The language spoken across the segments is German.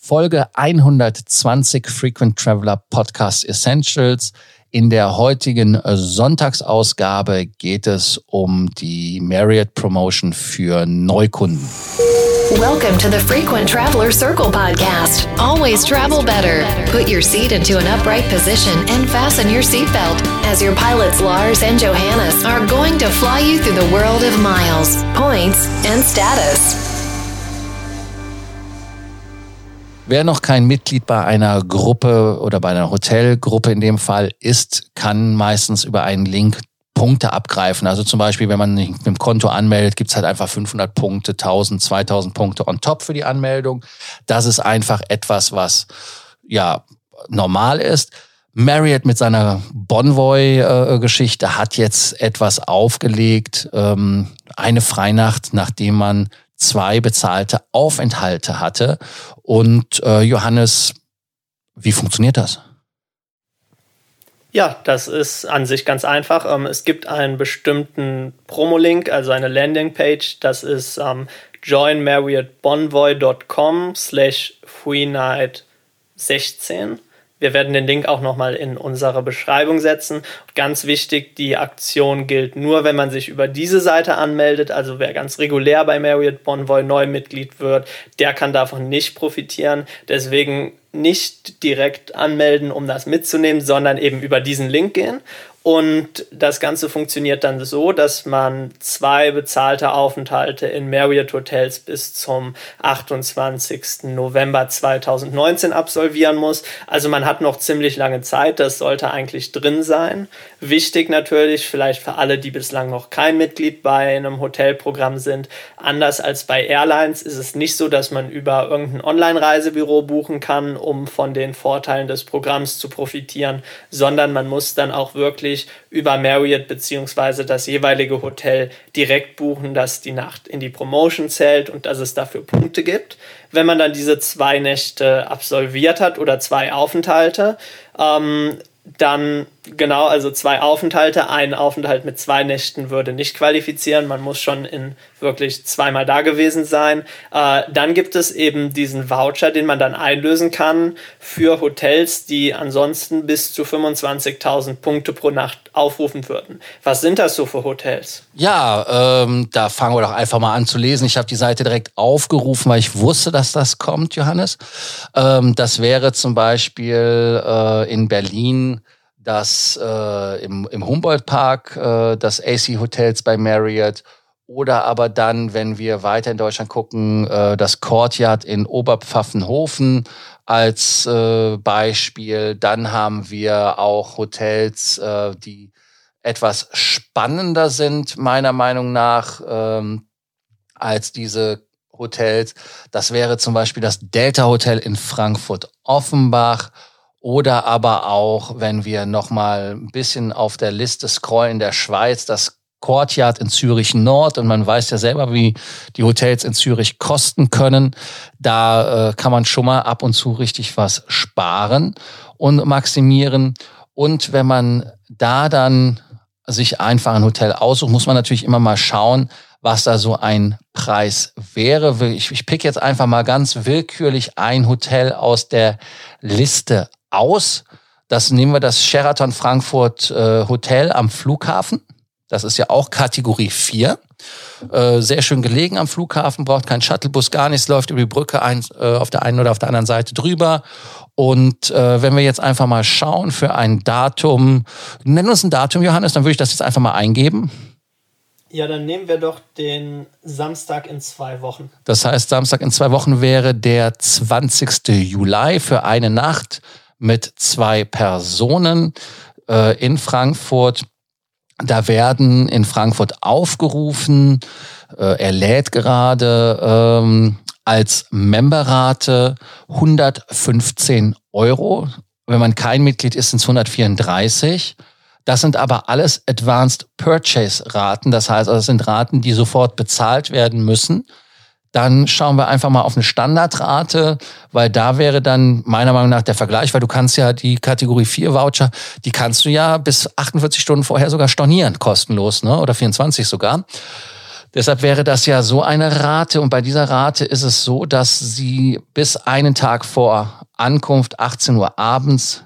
Folge 120 Frequent Traveler Podcast Essentials. In der heutigen äh, Sonntagsausgabe geht es um die Marriott Promotion für Neukunden. Welcome to the Frequent Traveler Circle podcast. Always travel better. Put your seat into an upright position and fasten your seatbelt as your pilots Lars and Johannes are going to fly you through the world of miles, points, and status. Wer noch kein Mitglied bei einer Gruppe oder bei einer Hotelgruppe in dem Fall ist, kann meistens über einen Link Punkte abgreifen. Also zum Beispiel, wenn man sich mit dem Konto anmeldet, gibt's halt einfach 500 Punkte, 1000, 2000 Punkte on top für die Anmeldung. Das ist einfach etwas, was ja normal ist. Marriott mit seiner Bonvoy-Geschichte hat jetzt etwas aufgelegt, ähm, eine Freinacht, nachdem man zwei bezahlte Aufenthalte hatte. Und äh, Johannes, wie funktioniert das? Ja, das ist an sich ganz einfach. Ähm, es gibt einen bestimmten Promo-Link, also eine Landingpage. Das ist ähm, joinmarriottbonvoy.com slash freenight16. Wir werden den Link auch nochmal in unsere Beschreibung setzen. Ganz wichtig, die Aktion gilt nur, wenn man sich über diese Seite anmeldet. Also wer ganz regulär bei Marriott Bonvoy neu Mitglied wird, der kann davon nicht profitieren. Deswegen nicht direkt anmelden, um das mitzunehmen, sondern eben über diesen Link gehen. Und das Ganze funktioniert dann so, dass man zwei bezahlte Aufenthalte in Marriott Hotels bis zum 28. November 2019 absolvieren muss. Also man hat noch ziemlich lange Zeit, das sollte eigentlich drin sein. Wichtig natürlich, vielleicht für alle, die bislang noch kein Mitglied bei einem Hotelprogramm sind, anders als bei Airlines ist es nicht so, dass man über irgendein Online-Reisebüro buchen kann, um von den Vorteilen des Programms zu profitieren, sondern man muss dann auch wirklich natürlich über Marriott beziehungsweise das jeweilige Hotel direkt buchen, dass die Nacht in die Promotion zählt und dass es dafür Punkte gibt. Wenn man dann diese zwei Nächte absolviert hat oder zwei Aufenthalte, ähm, dann genau, also zwei Aufenthalte. Ein Aufenthalt mit zwei Nächten würde nicht qualifizieren. Man muss schon in wirklich zweimal da gewesen sein. Äh, dann gibt es eben diesen Voucher, den man dann einlösen kann für Hotels, die ansonsten bis zu 25.000 Punkte pro Nacht aufrufen würden. Was sind das so für Hotels? Ja, ähm, da fangen wir doch einfach mal an zu lesen. Ich habe die Seite direkt aufgerufen, weil ich wusste, dass das kommt, Johannes. Ähm, das wäre zum Beispiel äh, in Berlin das äh, im, im Humboldt-Park, äh, das AC Hotels bei Marriott oder aber dann, wenn wir weiter in Deutschland gucken, äh, das Courtyard in Oberpfaffenhofen als äh, Beispiel. Dann haben wir auch Hotels, äh, die etwas spannender sind, meiner Meinung nach, ähm, als diese Hotels. Das wäre zum Beispiel das Delta Hotel in Frankfurt-Offenbach oder aber auch, wenn wir nochmal ein bisschen auf der Liste scrollen, der Schweiz, das Courtyard in Zürich Nord und man weiß ja selber, wie die Hotels in Zürich kosten können. Da äh, kann man schon mal ab und zu richtig was sparen und maximieren. Und wenn man da dann sich einfach ein Hotel aussucht, muss man natürlich immer mal schauen, was da so ein Preis wäre. Ich, ich pick jetzt einfach mal ganz willkürlich ein Hotel aus der Liste aus. Das nehmen wir das Sheraton Frankfurt äh, Hotel am Flughafen. Das ist ja auch Kategorie 4. Äh, sehr schön gelegen am Flughafen, braucht keinen Shuttlebus, gar nichts, läuft über die Brücke ein, äh, auf der einen oder auf der anderen Seite drüber. Und äh, wenn wir jetzt einfach mal schauen für ein Datum, nennen uns ein Datum, Johannes, dann würde ich das jetzt einfach mal eingeben. Ja, dann nehmen wir doch den Samstag in zwei Wochen. Das heißt, Samstag in zwei Wochen wäre der 20. Juli für eine Nacht mit zwei Personen äh, in Frankfurt. Da werden in Frankfurt aufgerufen, äh, er lädt gerade ähm, als Memberrate 115 Euro. Wenn man kein Mitglied ist, sind es 134. Das sind aber alles Advanced Purchase Raten. Das heißt, also das sind Raten, die sofort bezahlt werden müssen. Dann schauen wir einfach mal auf eine Standardrate, weil da wäre dann meiner Meinung nach der Vergleich, weil du kannst ja die Kategorie 4 Voucher, die kannst du ja bis 48 Stunden vorher sogar stornieren, kostenlos, ne? Oder 24 sogar. Deshalb wäre das ja so eine Rate und bei dieser Rate ist es so, dass sie bis einen Tag vor Ankunft 18 Uhr abends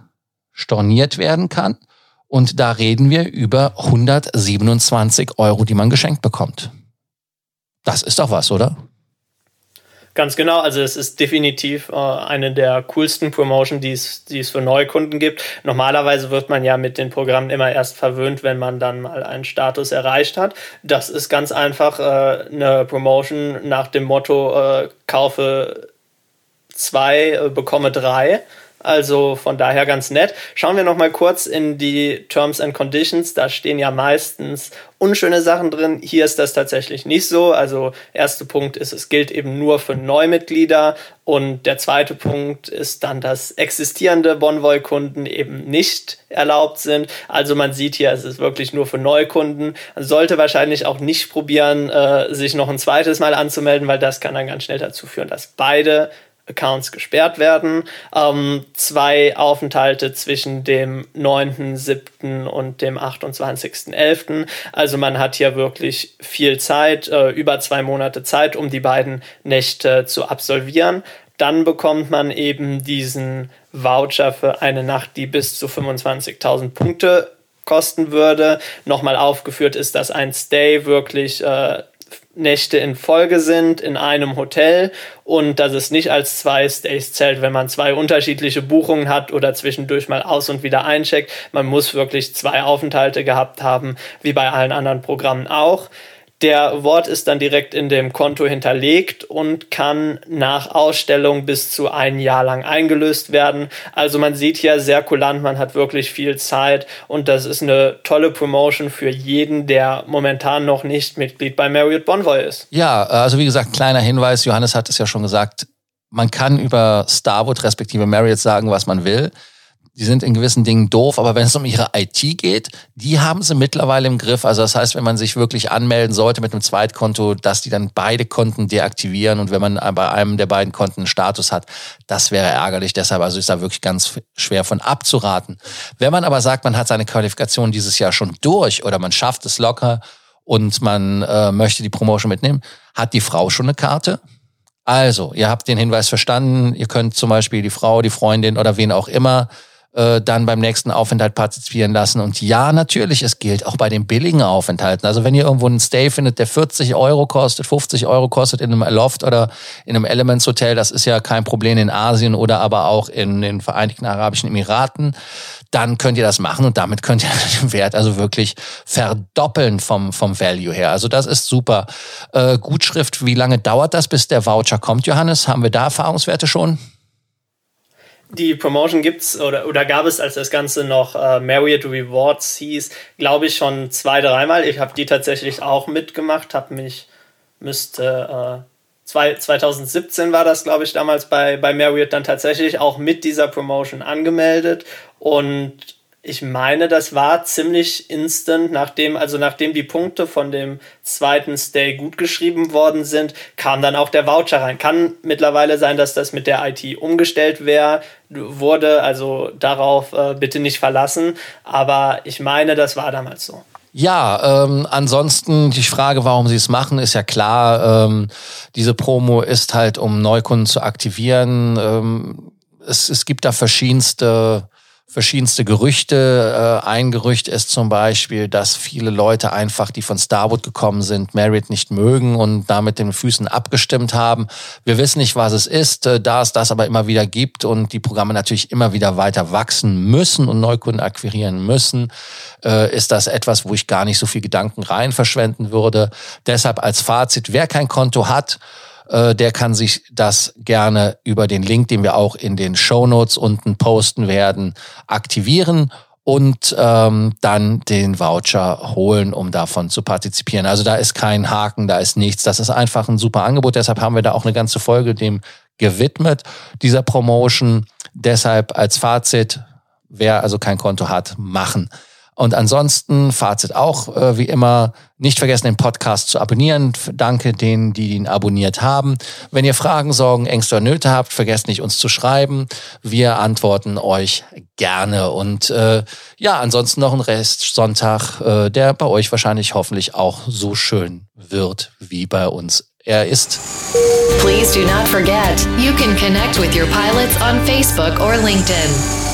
storniert werden kann. Und da reden wir über 127 Euro, die man geschenkt bekommt. Das ist doch was, oder? Ganz genau, also es ist definitiv äh, eine der coolsten Promotion, die es, die es für Neukunden gibt. Normalerweise wird man ja mit den Programmen immer erst verwöhnt, wenn man dann mal einen Status erreicht hat. Das ist ganz einfach äh, eine Promotion nach dem Motto, äh, kaufe zwei, äh, bekomme drei. Also von daher ganz nett. Schauen wir noch mal kurz in die Terms and Conditions. Da stehen ja meistens unschöne Sachen drin. Hier ist das tatsächlich nicht so. Also erster Punkt ist, es gilt eben nur für Neumitglieder. Und der zweite Punkt ist dann, dass existierende Bonvoy-Kunden eben nicht erlaubt sind. Also man sieht hier, es ist wirklich nur für Neukunden. Man sollte wahrscheinlich auch nicht probieren, äh, sich noch ein zweites Mal anzumelden, weil das kann dann ganz schnell dazu führen, dass beide Accounts gesperrt werden. Ähm, zwei Aufenthalte zwischen dem 9.7. und dem 28.11. Also man hat hier wirklich viel Zeit, äh, über zwei Monate Zeit, um die beiden Nächte zu absolvieren. Dann bekommt man eben diesen Voucher für eine Nacht, die bis zu 25.000 Punkte kosten würde. Nochmal aufgeführt ist, dass ein Stay wirklich äh, Nächte in Folge sind in einem Hotel und dass es nicht als zwei Stays zählt, wenn man zwei unterschiedliche Buchungen hat oder zwischendurch mal aus und wieder eincheckt. Man muss wirklich zwei Aufenthalte gehabt haben, wie bei allen anderen Programmen auch. Der Wort ist dann direkt in dem Konto hinterlegt und kann nach Ausstellung bis zu ein Jahr lang eingelöst werden. Also man sieht hier sehr kulant, man hat wirklich viel Zeit und das ist eine tolle Promotion für jeden, der momentan noch nicht Mitglied bei Marriott Bonvoy ist. Ja, also wie gesagt, kleiner Hinweis, Johannes hat es ja schon gesagt, man kann über Starwood respektive Marriott sagen, was man will die sind in gewissen Dingen doof, aber wenn es um ihre IT geht, die haben sie mittlerweile im Griff. Also das heißt, wenn man sich wirklich anmelden sollte mit einem Zweitkonto, dass die dann beide Konten deaktivieren und wenn man bei einem der beiden Konten einen Status hat, das wäre ärgerlich. Deshalb also ist da wirklich ganz schwer von abzuraten. Wenn man aber sagt, man hat seine Qualifikation dieses Jahr schon durch oder man schafft es locker und man äh, möchte die Promotion mitnehmen, hat die Frau schon eine Karte? Also, ihr habt den Hinweis verstanden. Ihr könnt zum Beispiel die Frau, die Freundin oder wen auch immer äh, dann beim nächsten Aufenthalt partizipieren lassen. Und ja, natürlich, es gilt auch bei den billigen Aufenthalten. Also wenn ihr irgendwo einen Stay findet, der 40 Euro kostet, 50 Euro kostet in einem Loft oder in einem Elements Hotel, das ist ja kein Problem in Asien oder aber auch in den Vereinigten Arabischen Emiraten, dann könnt ihr das machen und damit könnt ihr den Wert also wirklich verdoppeln vom, vom Value her. Also das ist super. Äh, Gutschrift, wie lange dauert das, bis der Voucher kommt, Johannes? Haben wir da Erfahrungswerte schon? Die Promotion gibt's oder, oder gab es, als das Ganze noch äh, Marriott Rewards hieß, glaube ich schon zwei, dreimal. Ich habe die tatsächlich auch mitgemacht, habe mich, müsste, äh, zwei, 2017 war das, glaube ich, damals bei, bei Marriott dann tatsächlich auch mit dieser Promotion angemeldet und ich meine, das war ziemlich instant, nachdem, also nachdem die Punkte von dem zweiten Stay gut geschrieben worden sind, kam dann auch der Voucher rein. Kann mittlerweile sein, dass das mit der IT umgestellt wär, wurde, also darauf äh, bitte nicht verlassen. Aber ich meine, das war damals so. Ja, ähm, ansonsten die Frage, warum sie es machen, ist ja klar. Ähm, diese Promo ist halt, um Neukunden zu aktivieren. Ähm, es, es gibt da verschiedenste verschiedenste Gerüchte. Äh, ein Gerücht ist zum Beispiel, dass viele Leute einfach, die von Starwood gekommen sind, Marriott nicht mögen und da mit den Füßen abgestimmt haben. Wir wissen nicht, was es ist, äh, da es das aber immer wieder gibt und die Programme natürlich immer wieder weiter wachsen müssen und Neukunden akquirieren müssen, äh, ist das etwas, wo ich gar nicht so viel Gedanken rein verschwenden würde. Deshalb als Fazit, wer kein Konto hat, der kann sich das gerne über den Link, den wir auch in den Show Notes unten posten werden, aktivieren und ähm, dann den Voucher holen, um davon zu partizipieren. Also da ist kein Haken, da ist nichts. Das ist einfach ein super Angebot. Deshalb haben wir da auch eine ganze Folge dem gewidmet, dieser Promotion. Deshalb als Fazit, wer also kein Konto hat, machen. Und ansonsten, Fazit auch, äh, wie immer, nicht vergessen, den Podcast zu abonnieren. Danke denen, die ihn abonniert haben. Wenn ihr Fragen, Sorgen, Ängste oder Nöte habt, vergesst nicht, uns zu schreiben. Wir antworten euch gerne. Und äh, ja, ansonsten noch ein Rest Sonntag, äh, der bei euch wahrscheinlich hoffentlich auch so schön wird wie bei uns er ist. Please do not forget, you can connect with your pilots on Facebook or LinkedIn.